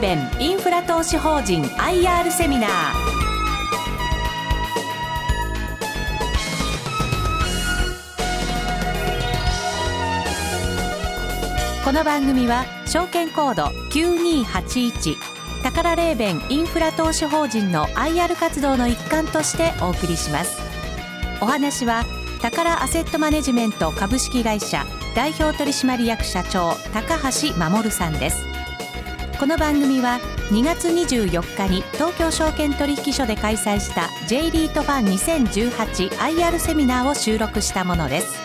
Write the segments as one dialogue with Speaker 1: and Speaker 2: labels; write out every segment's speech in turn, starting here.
Speaker 1: ーベンインフラ投資法人 IR セミナー。この番組は証券コード9281宝レーベンインフラ投資法人の IR 活動の一環としてお送りします。お話は宝アセットマネジメント株式会社代表取締役社長高橋守さんです。この番組は2月24日に東京証券取引所で開催した J リートファン 2018IR セミナーを収録したものです。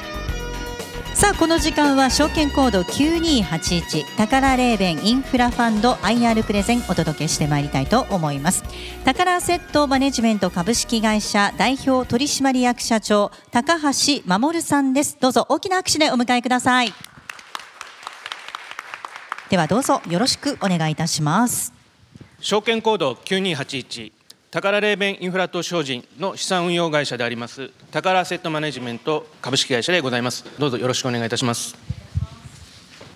Speaker 2: さあこの時間は証券コード9281宝レーベンインフラファンド IR プレゼンお届けしてまいりたいと思います。宝アセットマネジメント株式会社代表取締役社長高橋守さんです。どうぞ大きな拍手でお迎えください。ではどうぞよろしくお願いいたします。
Speaker 3: 証券コード9281宝レーベンインフラ投資法人の資産運用会社であります宝アセットマネジメント株式会社でございます。どうぞよろしくお願いいたします。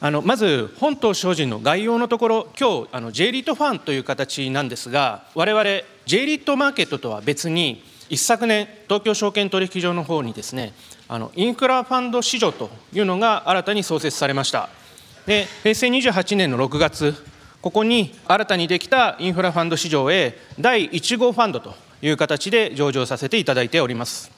Speaker 3: あのまず本投資法人の概要のところ今日あの J リートファンという形なんですが我々 J リートマーケットとは別に一昨年東京証券取引所の方にですねあのインフラファンド市場というのが新たに創設されました。で平成28年の6月ここに新たにできたインフラファンド市場へ第1号ファンドという形で上場させていただいております。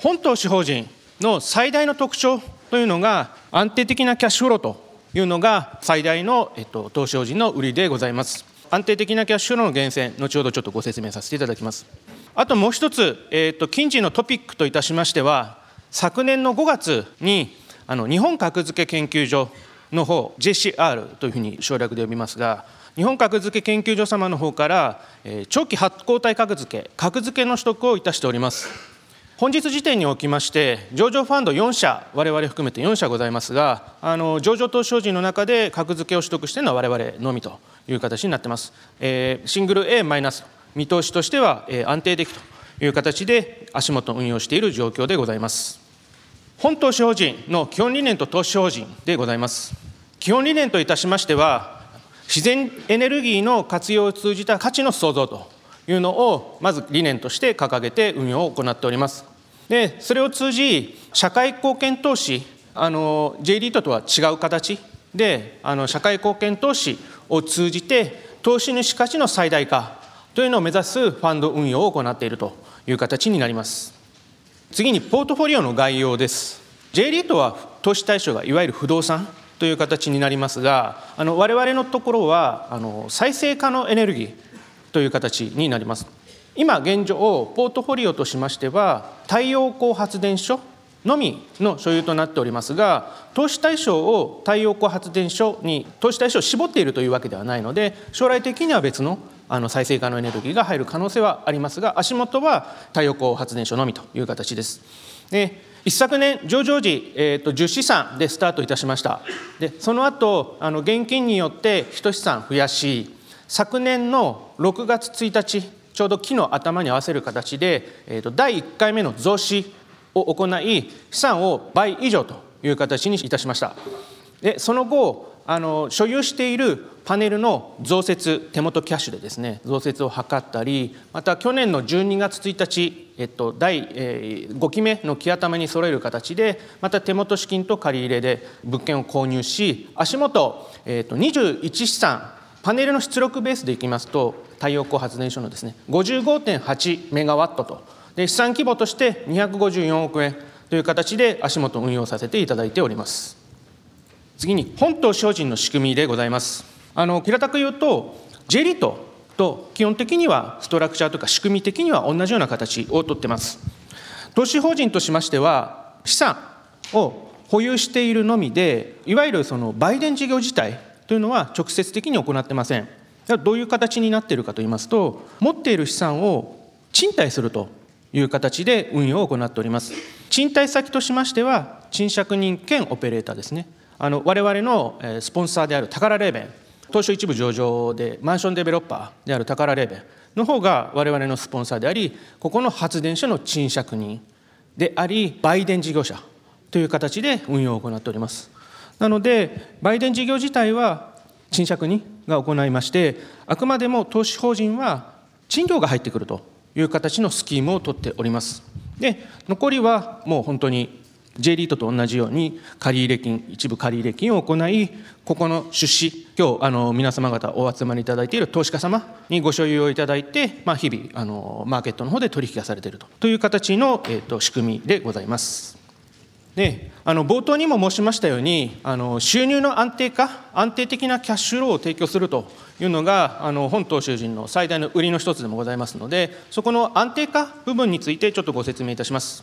Speaker 3: 本投資法人の最大の特徴というのが安定的なキャッシュフローというのが最大の、えっと、投資法人の売りでございます。安定的なキャッシュフローの源泉、後ほどちょっとご説明させていただきます。あともう一つ、えっと、近時のトピックといたしましては、昨年の5月にあの日本格付け研究所の方 JCR というふうに省略で呼びますが日本格付け研究所様の方から、え、長期発行体格付け格付けの取得をいたしております。本日時点におきまして上場ファンド4社我々含めて4社ございますがあの上場投資法人の中で格付けを取得しているのは我々のみという形になっています、えー、シングル A マイナス見通しとしては、えー、安定的という形で足元運用している状況でございます。本投資法人の基本理念と投資法人でございます基本理念といたしましては、自然エネルギーの活用を通じた価値の創造というのを、まず理念として掲げて運用を行っております。で、それを通じ、社会貢献投資、あの J リートとは違う形で、あの社会貢献投資を通じて、投資主価値の最大化というのを目指すファンド運用を行っているという形になります。次にポートフォリオの概要です。J リートは投資対象がいわゆる不動産という形になりますがあの我々のところはあの再生可能エネルギーという形になります今現状ポートフォリオとしましては太陽光発電所のみの所有となっておりますが投資対象を太陽光発電所に投資対象を絞っているというわけではないので将来的には別のあの再生可能エネルギーが入る可能性はありますが足元は太陽光発電所のみという形です。で一昨年、上場時、えーと、10資産でスタートいたしました。でその後あの現金によって1資産増やし、昨年の6月1日、ちょうど期の頭に合わせる形で、えーと、第1回目の増資を行い、資産を倍以上という形にいたしました。でその後あの所有しているパネルの増設手元キャッシュでですね増設を図ったりまた去年の12月1日、えっと、第、えー、5期目の木頭に揃える形でまた手元資金と借り入れで物件を購入し足元、えっと、21資産パネルの出力ベースでいきますと太陽光発電所のですね55.8メガワットと。で資産規模として254億円という形で足元運用させていただいております。次に本島精進の仕組みでございます。あの平たく言うと J リートと基本的にはストラクチャーとか仕組み的には同じような形をとってます。投資法人としましては資産を保有しているのみでいわゆるその売電事業自体というのは直接的に行ってません。どういう形になっているかといいますと持っている資産を賃貸するという形で運用を行っております。賃貸先としましては賃借人兼オペレーターですね。あの我々のスポンサーである宝レーベン東証一部上場でマンションデベロッパーである宝レーベンの方が我々のスポンサーでありここの発電所の賃借人であり売電事業者という形で運用を行っておりますなので売電事業自体は賃借人が行いまして、あくまでも投資法人は賃料が入ってくるという形のスキームを取っております。で、残りはもう本当に J リートと同じように借入金、一部借入金を行い、ここの出資、今日あの皆様方お集まりいただいている投資家様にご所有をいただいて、まあ、日々あの、マーケットの方で取引がされているとという形の、えーと、仕組みでございます。であの冒頭にも申しましたようにあの収入の安定化安定的なキャッシュローを提供するというのがあの本投資人の最大の売りの一つでもございますのでそこの安定化部分についてちょっとご説明いたします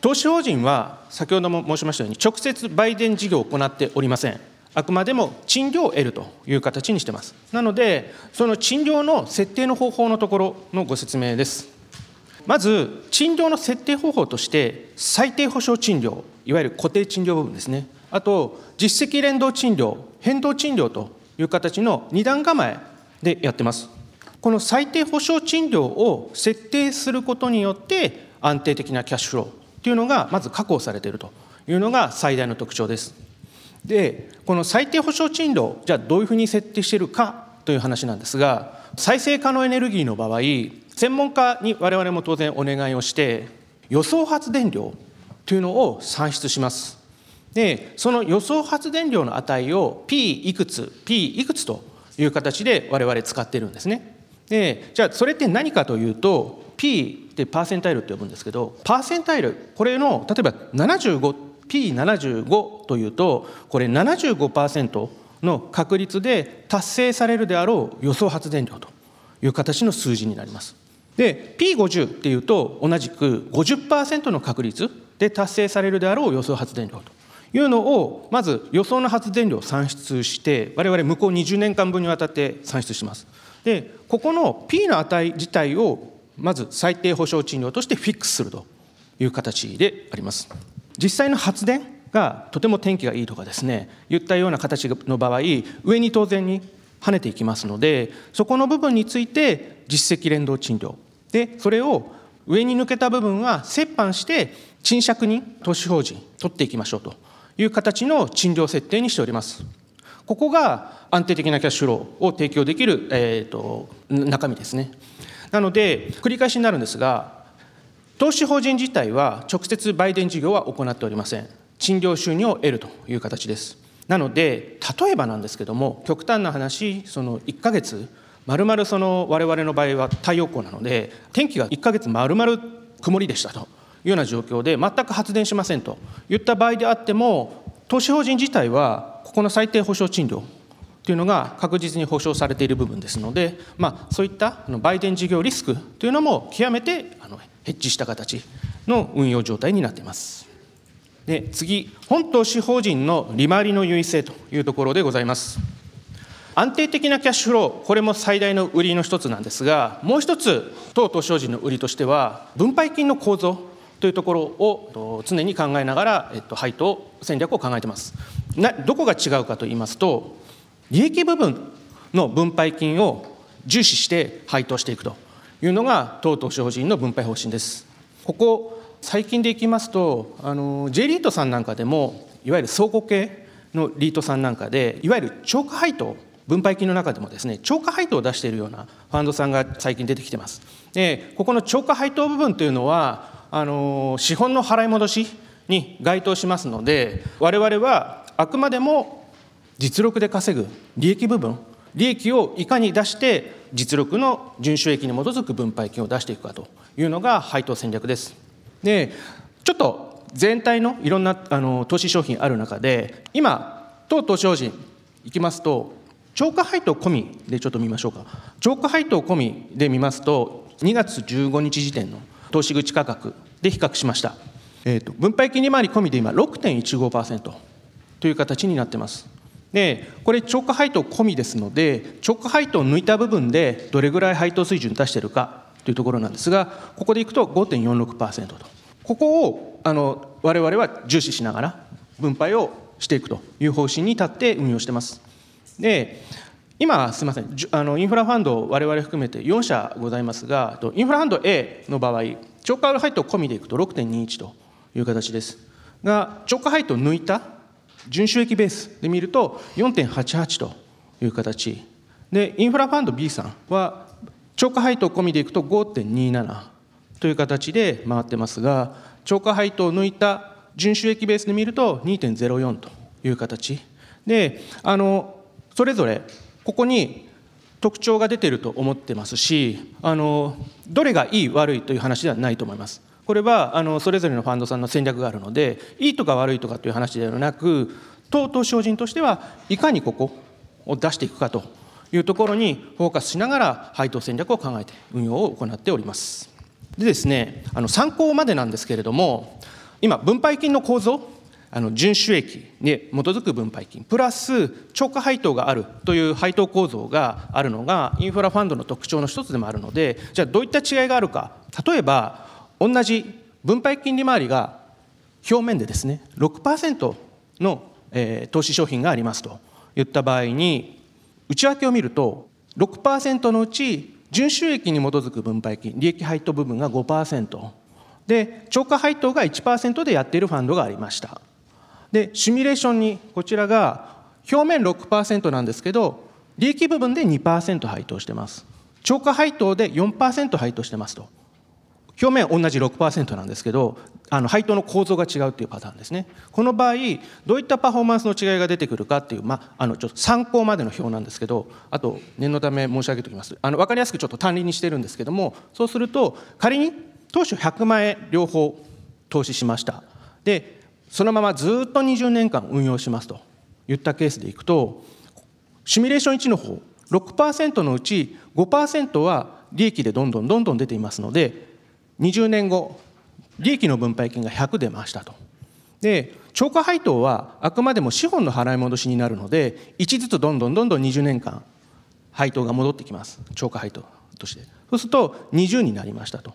Speaker 3: 投資法人は先ほども申しましたように直接売電事業を行っておりません。あくまでも賃料を得るという形にしてます。なのでその賃料の設定の方法のところのご説明です。まず、賃料の設定方法として、最低保証賃料、いわゆる固定賃料部分ですね、あと、実績連動賃料、変動賃料という形の2段構えでやってます。この最低保証賃料を設定することによって、安定的なキャッシュフロー。というのがまず確保されているというのが最大の特徴です。で、この最低保証賃料、じゃあどういうふうに設定しているかという話なんですが、再生可能エネルギーの場合、専門家に我々も当然お願いをして予想発電量というのを算出しますでその予想発電量の値を P いくつ P いくつという形で我々使っているんですねでじゃあそれって何かというと P ってパーセンタイルって呼ぶんですけどパーセンタイルこれの例えば 75P75 というとこれ75%の確率で達成されるであろう予想発電量という形の数字になります。で P50 っていうと同じく50%の確率で達成されるであろう予想発電量というのをまず予想の発電量を算出して我々向こう20年間分にわたって算出します。でここの P の値自体をまず最低保証賃料としてフィックスするという形であります実際の発電がとても天気がいいとかですね言ったような形の場合上に当然に跳ねていきますのでそこの部分について実績連動賃料でそれを上に抜けた部分は折半して賃借に投資法人取っていきましょうという形の賃料設定にしております。ここが安定的なキャッシュローを提供できる、えーと、中身ですね。なので繰り返しになるんですが投資法人自体は直接売電事業は行っておりません。賃料収入を得るという形です。なので例えばなんですけども極端な話その1ヶ月まるまるその我々の場合は太陽光なので天気が1ヶ月まるまる曇りでしたというような状況で全く発電しませんといった場合であっても投資法人自体はここの最低保証賃料というのが確実に保証されている部分ですので、まあ、そういった売電事業リスクというのも極めてあのヘッジした形の運用状態になっています。で次、本投資法人の利回りの優位性というところでございます。安定的なキャッシュフロー、これも最大の売りの一つなんですが、もう一つ、当投資法人の売りとしては、分配金の構造というところを常に考えながら、えっと、配当戦略を考えています。などこが違うかと言いますと、利益部分の分配金を重視して配当していくというのが、当投資法人の分配方針です。ここ最近でいきますと、あの J リートさんなんかでも、いわゆる倉庫系のリートさんなんかで、いわゆる超過配当、分配金の中でもですね、超過配当を出しているようなファンドさんが最近出てきてます。で、ここの超過配当部分というのは、あの資本の払い戻しに該当しますので、我々はあくまでも実力で稼ぐ利益部分、利益をいかに出して、実力の純収益に基づく分配金を出していくかというのが配当戦略です。でちょっと全体のいろんなあの投資商品ある中で今当投資法人いきますと超過配当込みでちょっと見ましょうか。超過配当込みで見ますと2月15日時点の投資口価格で比較しました、えーと、分配金利回り込みで今6.15%という形になってますでこれ超過配当込みですので超過配当を抜いた部分でどれぐらい配当水準出しているかというところなんですが、ここでいくと5.46%と。ここをあの我々は重視しながら分配をしていくという方針に立って運用してます。で、今、すみません、あのインフラファンド、我々含めて4社ございますが、インフラファンド A の場合、超過配当込みでいくと6.21という形です。が、超過配当抜いた純収益ベースで見ると4.88という形。でインフラファンド B さんは超過配当込みでいくと5.27という形で回ってますが超過配当を抜いた純収益ベースで見ると2.04という形。であのそれぞれここに特徴が出ていると思ってますしあのどれがいい悪いという話ではないと思います。これはあのそれぞれのファンドさんの戦略があるのでいいとか悪いとかという話ではなく当投資法人としてはいかにここを出していくかというところにフォーカスしながら配当戦略を考えて運用を行っております。でですねあの参考までなんですけれども今分配金の構造あの純収益に基づく分配金プラス超過配当があるという配当構造があるのがインフラファンドの特徴の一つでもあるのでじゃあどういった違いがあるか。例えば同じ分配金利回りが表面でですね6%の、えー、投資商品がありますといった場合に内訳を見ると6%のうち純収益に基づく分配金利益配当部分が5%で超過配当が1%でやっているファンドがありました。でシミュレーションにこちらが表面6%なんですけど利益部分で2%配当してます。超過配当で4%配当してますと。表面同じ6%なんですけどあの配当の構造が違うっていうパターンですね。この場合どういったパフォーマンスの違いが出てくるかっていう、まあ、あのちょっと参考までの表なんですけどあと念のため申し上げておきます。あの分かりやすくちょっと単利にしてるんですけどもそうすると仮に当初100万円両方投資しました。でそのままずっと20年間運用しますといったケースでいくとシミュレーション1の方6%のうち5%は利益でどんどんどんどん出ていますので20年後利益の分配金が100出ましたと。で超過配当はあくまでも資本の払い戻しになるので1ずつどんどんどんどん20年間配当が戻ってきます。超過配当として。そうすると20になりましたと。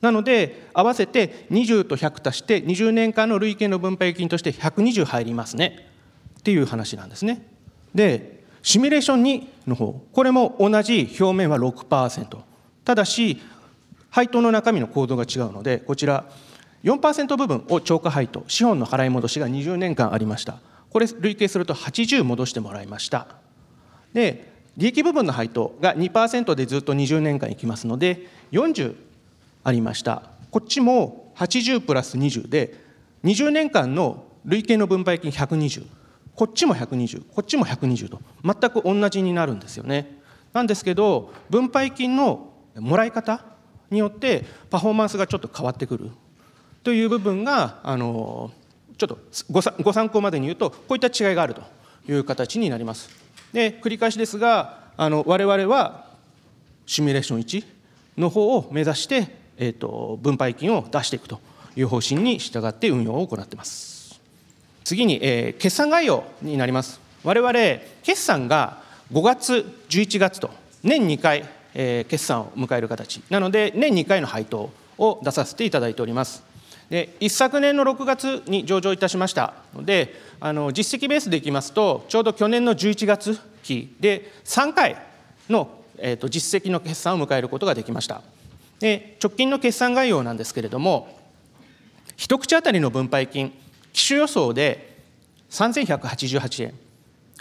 Speaker 3: なので合わせて20と100足して20年間の累計の分配金として120入りますね。っていう話なんですね。でシミュレーション2の方。これも同じ表面は6%ただし配当の中身の構造が違うのでこちら4%部分を超過配当資本の払い戻しが20年間ありました。これ累計すると80戻してもらいました。で利益部分の配当が2%でずっと20年間いきますので40ありました。こっちも80プラス20で20年間の累計の分配金120こっちも120こっちも120と全く同じになるんですよね。なんですけど分配金のもらい方によってパフォーマンスがちょっと変わってくるという部分があのちょっとご参考までに言うとこういった違いがあるという形になります。で繰り返しですがあの我々はシミュレーション1の方を目指して、えーと、分配金を出していくという方針に従って運用を行っています。次に、えー、決算概要になります。我々決算が5月11月と年2回え決算を迎える形。なので年2回の配当を出させていただいております。で一昨年の6月に上場いたしました。のであの実績ベースでいきますとちょうど去年の11月期で3回の、えーと、実績の決算を迎えることができました。で直近の決算概要なんですけれども一口当たりの分配金機種予想で3188円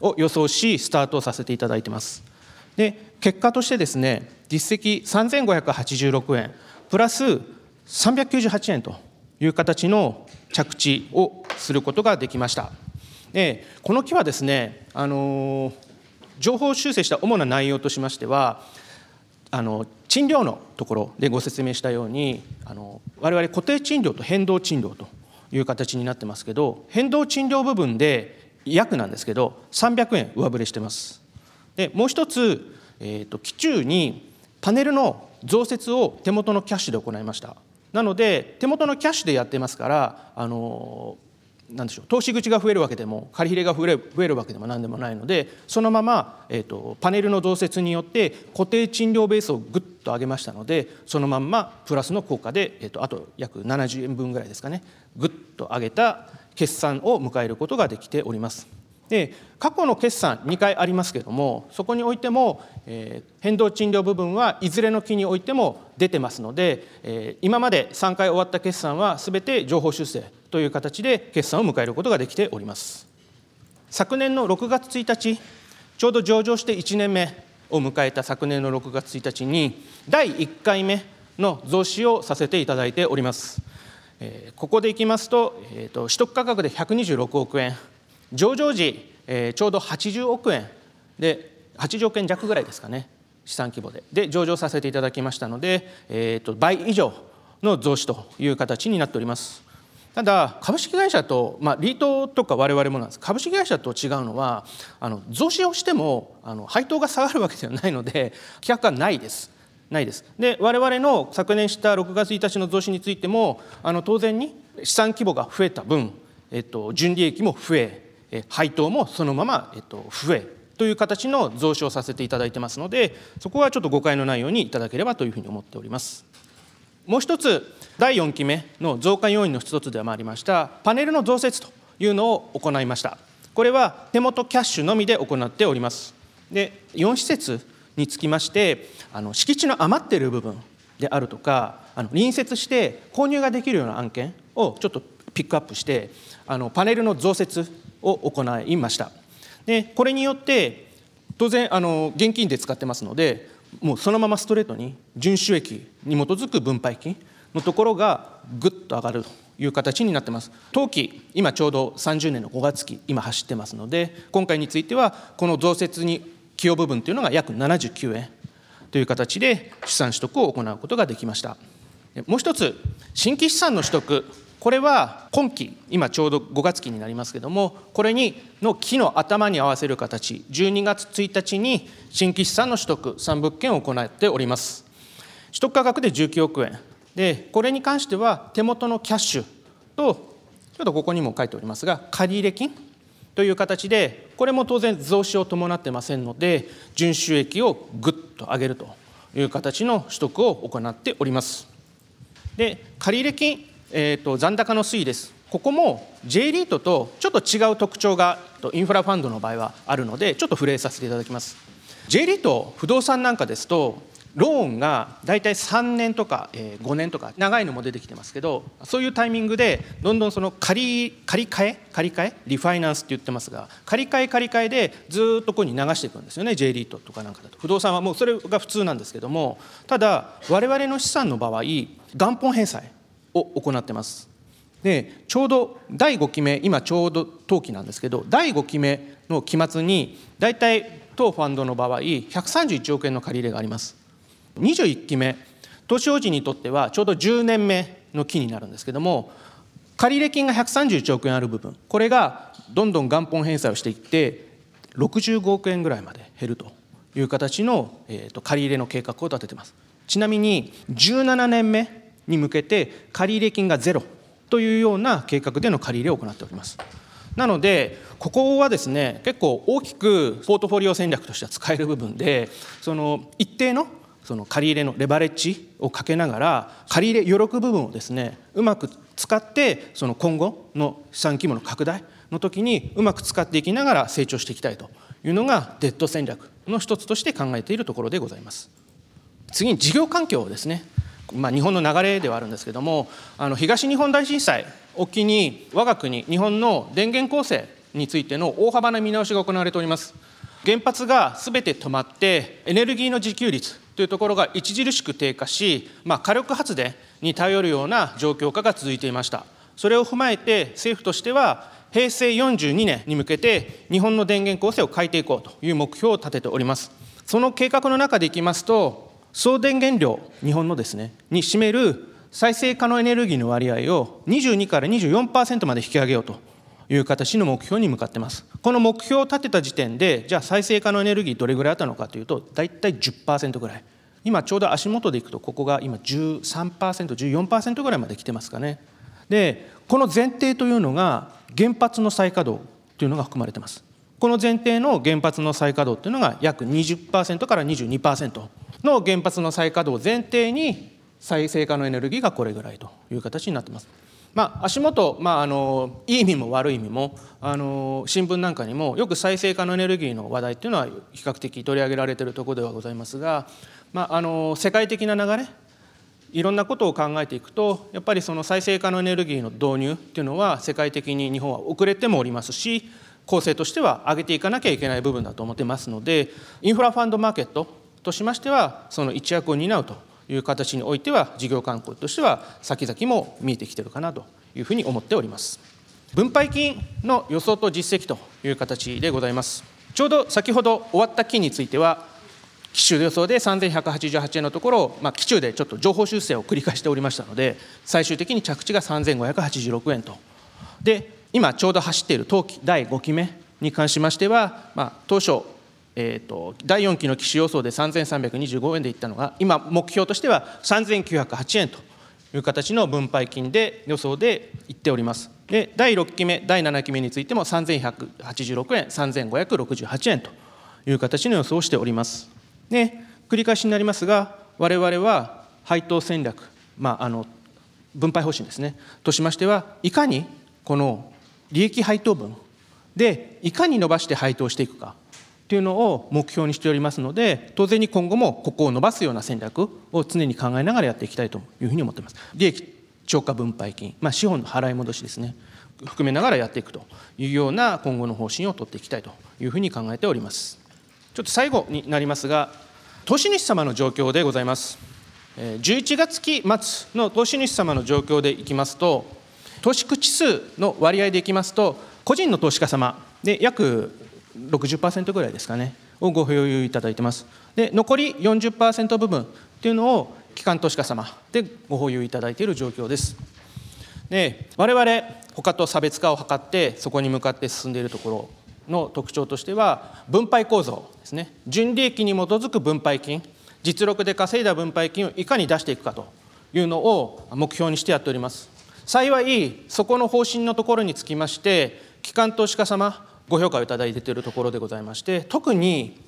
Speaker 3: を予想しスタートさせていただいてます。で結果としてですね実績3586円プラス398円という形の着地をすることができました。でこの期はですねあの情報修正した主な内容としましてはあの賃料のところでご説明したようにあの我々固定賃料と変動賃料という形になってますけど変動賃料部分で約なんですけど300円上振れしてます。でもう一つえーと、期中にパネルの増設を手元のキャッシュで行いましたなので手元のキャッシュでやってますからあのなんでしょう投資口が増えるわけでも借り入れが増える増えるわけでも何でもないのでそのまま、えーと、パネルの増設によって固定賃料ベースをぐっと上げましたのでそのまんまプラスの効果で、えーとあと約70円分ぐらいですかねぐっと上げた決算を迎えることができております。で過去の決算2回ありますけれどもそこにおいても、えー、変動賃料部分はいずれの期においても出てますので、えー、今まで3回終わった決算は全て情報修正という形で決算を迎えることができております昨年の6月1日ちょうど上場して1年目を迎えた昨年の6月1日に第1回目の増資をさせていただいております。えここでいきますと,、えーと、取得価格で126億円上場時、えー、ちょうど80億円。で80億円弱ぐらいですかね。資産規模で。で上場させていただきましたので、えーと、倍以上の増資という形になっております。ただ株式会社と、まあ、リートとか我々もなんです。株式会社と違うのはあの増資をしてもあの配当が下がるわけではないので規約はないです。ないです。で我々の昨年した6月1日の増資についてもあの当然に資産規模が増えた分、えっと、純利益も増え配当もそのまま、増えという形の増資をさせていただいてますのでそこはちょっと誤解のないようにいただければというふうに思っております。もう一つ第4期目の増加要因の一つでもありましたパネルの増設というのを行いました。これは手元キャッシュのみで行っております。で4施設につきましてあの敷地の余っている部分であるとかあの隣接して購入ができるような案件をちょっとピックアップしてあのパネルの増設を行いましたでこれによって当然あの現金で使ってますのでもうそのままストレートに純収益に基づく分配金のところがぐっと上がるという形になってます。当期、今ちょうど30年の5月期、今走ってますので、今回については、この増設に寄与部分というのが約79円という形で資産取得を行うことができました。もう一つ、新規資産の取得、これは今期、今ちょうど5月期になりますけれども、これにの期の頭に合わせる形、12月1日に新規資産の取得、3物件を行っております。取得価格で19億円。で、これに関しては手元のキャッシュと、ちょっとここにも書いておりますが、借入金という形で、これも当然増資を伴ってませんので、純収益をぐっと上げるという形の取得を行っております。で、借入金、えーと、残高の推移です。ここも J リートとちょっと違う特徴がインフラファンドの場合はあるので、ちょっと触れさせていただきます。J リート、不動産なんかですと、ローンが大体3年とか5年とか長いのも出てきてますけどそういうタイミングでどんどんその借り借り換え借り換えリファイナンスって言ってますが借り換え借り換えでずっとここに流していくんですよね J リートとかなんかだと不動産はもうそれが普通なんですけどもただ我々の資産の場合元本返済を行ってます。でちょうど第5期目今ちょうど登記なんですけど第5期目の期末に大体当ファンドの場合131億円の借り入れがあります。21期目投資法人にとってはちょうど10年目の期になるんですけども借入金が131億円ある部分。これがどんどん元本返済をしていって65億円ぐらいまで減るという形の、えー、と借入の計画を立ててます。ちなみに17年目に向けて借入金がゼロというような計画での借り入れを行っておりますなのでここはですね結構大きくポートフォリオ戦略としては使える部分でその一定のその借り入れのレバレッジをかけながら借り入れ余力部分をですねうまく使ってその今後の資産規模の拡大の時にうまく使っていきながら成長していきたいというのがデッド戦略の一つとして考えているところでございます。次に事業環境ですね。まあ、日本の流れではあるんですけどもあの東日本大震災を機に我が国日本の電源構成についての大幅な見直しが行われております原発がすべて止まってエネルギーの自給率というところが著しく低下し、まあ、火力発電に頼るような状況下が続いていました。それを踏まえて政府としては平成42年に向けて日本の電源構成を変えていこうという目標を立てております。その計画の中でいきますと、総電源量、日本のですね、に占める再生可能エネルギーの割合を22から24%まで引き上げようという形の目標に向かってます。この目標を立てた時点で、じゃあ再生可能エネルギーどれぐらいあったのかというと、大体10%ぐらい。今ちょうど足元でいくと、ここが今13%、14%ぐらいまで来てますかね。で、この前提というのが、原発の再稼働というのが含まれてます。この前提の原発の再稼働というのが約20%から22%の原発の再稼働を前提に再生可能エネルギーがこれぐらいという形になってます。まあ、足元、まあ、あのいい意味も悪い意味もあの新聞なんかにもよく再生可能エネルギーの話題っていうのは比較的取り上げられているところではございますが、まあ、あの世界的な流れいろんなことを考えていくとやっぱりその再生可能エネルギーの導入っていうのは世界的に日本は遅れてもおりますし構成としては上げていかなきゃいけない部分だと思ってますのでインフラファンドマーケットとしましてはその一役を担うという形においては事業観光としては先々も見えてきてるかなというふうに思っております。分配金の予想と実績という形でございます。ちょうど先ほど終わった期については期中予想で3188円のところ、まあ、期中でちょっと情報修正を繰り返しておりましたので最終的に着地が3586円と。で今ちょうど走っている当期第5期目に関しましては、まあ、当初、えーと、第4期の期種予想で3325円でいったのが今目標としては3908円という形の分配金で予想でいっております。で第6期目第7期目についても3186円3568円という形の予想をしております。で繰り返しになりますが我々は配当戦略、まあ、あの分配方針ですね。としましてはいかにこの利益配当分でいかに伸ばして配当していくか。というのを目標にしておりますので当然に今後もここを伸ばすような戦略を常に考えながらやっていきたいというふうに思っています。利益超過分配金、まあ、資本の払い戻しですね。含めながらやっていくというような今後の方針を取っていきたいというふうに考えております。ちょっと最後になりますが投資主様の状況でございます。11月期末の投資主様の状況でいきますと投資口数の割合でいきますと個人の投資家様で約60%ぐらいですかねをご保有いただいてます。で残り40%部分っていうのを機関投資家様でご保有いただいている状況です。で我々他と差別化を図ってそこに向かって進んでいるところの特徴としては分配構造ですね。純利益に基づく分配金実力で稼いだ分配金をいかに出していくかというのを目標にしてやっております。幸いそこの方針のところにつきまして機関投資家様ご評価をいただいているところでございまして特に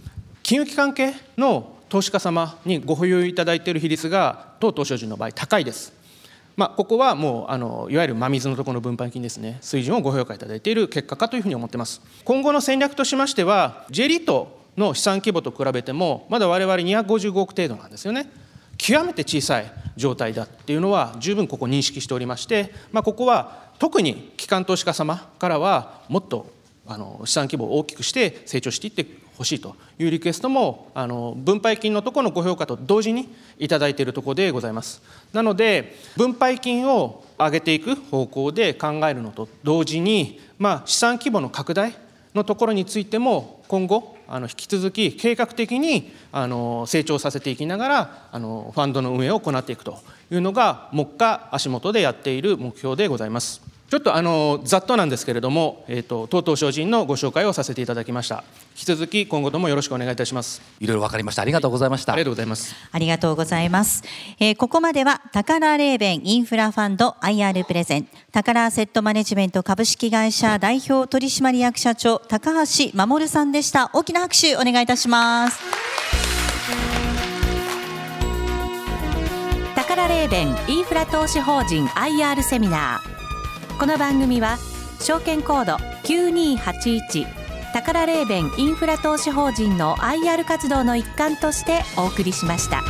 Speaker 3: 金融機関系の投資家様にご保有いただいている比率が当投資人の場合高いです。まあ、ここはもうあのいわゆる真水のところの分配金ですね。水準をご評価いただいている結果かというふうに思ってます。今後の戦略としましては J リートの資産規模と比べてもまだ我々255億程度なんですよね。極めて小さい状態だっていうのは十分ここ認識しておりまして、まあ、ここは特に機関投資家様からはもっとあの資産規模を大きくして成長していってほしいというリクエストもあの分配金のところのご評価と同時にいただいているところでございますなので分配金を上げていく方向で考えるのと同時に、まあ、資産規模の拡大のところについても今後あの引き続き計画的にあの成長させていきながらあのファンドの運営を行っていくというのが目下足元でやっている目標でございます。ちょっとあのざっとなんですけれども、えーと、と当党精進のご紹介をさせていただきました。引き続き今後ともよろしくお願いいたします。
Speaker 4: いろいろわかりました。ありがとうございました。
Speaker 3: ありがとうございます。
Speaker 2: ありがとうございます。えー、ここまでは宝レーベンインフラファンド IR プレゼン宝アセットマネジメント株式会社代表取締役社長高橋守さんでした。大きな拍手お願いいたします。
Speaker 1: 宝レーベンインフラ投資法人 IR セミナー。この番組は証券コード9281宝レーベンインフラ投資法人の IR 活動の一環としてお送りしました。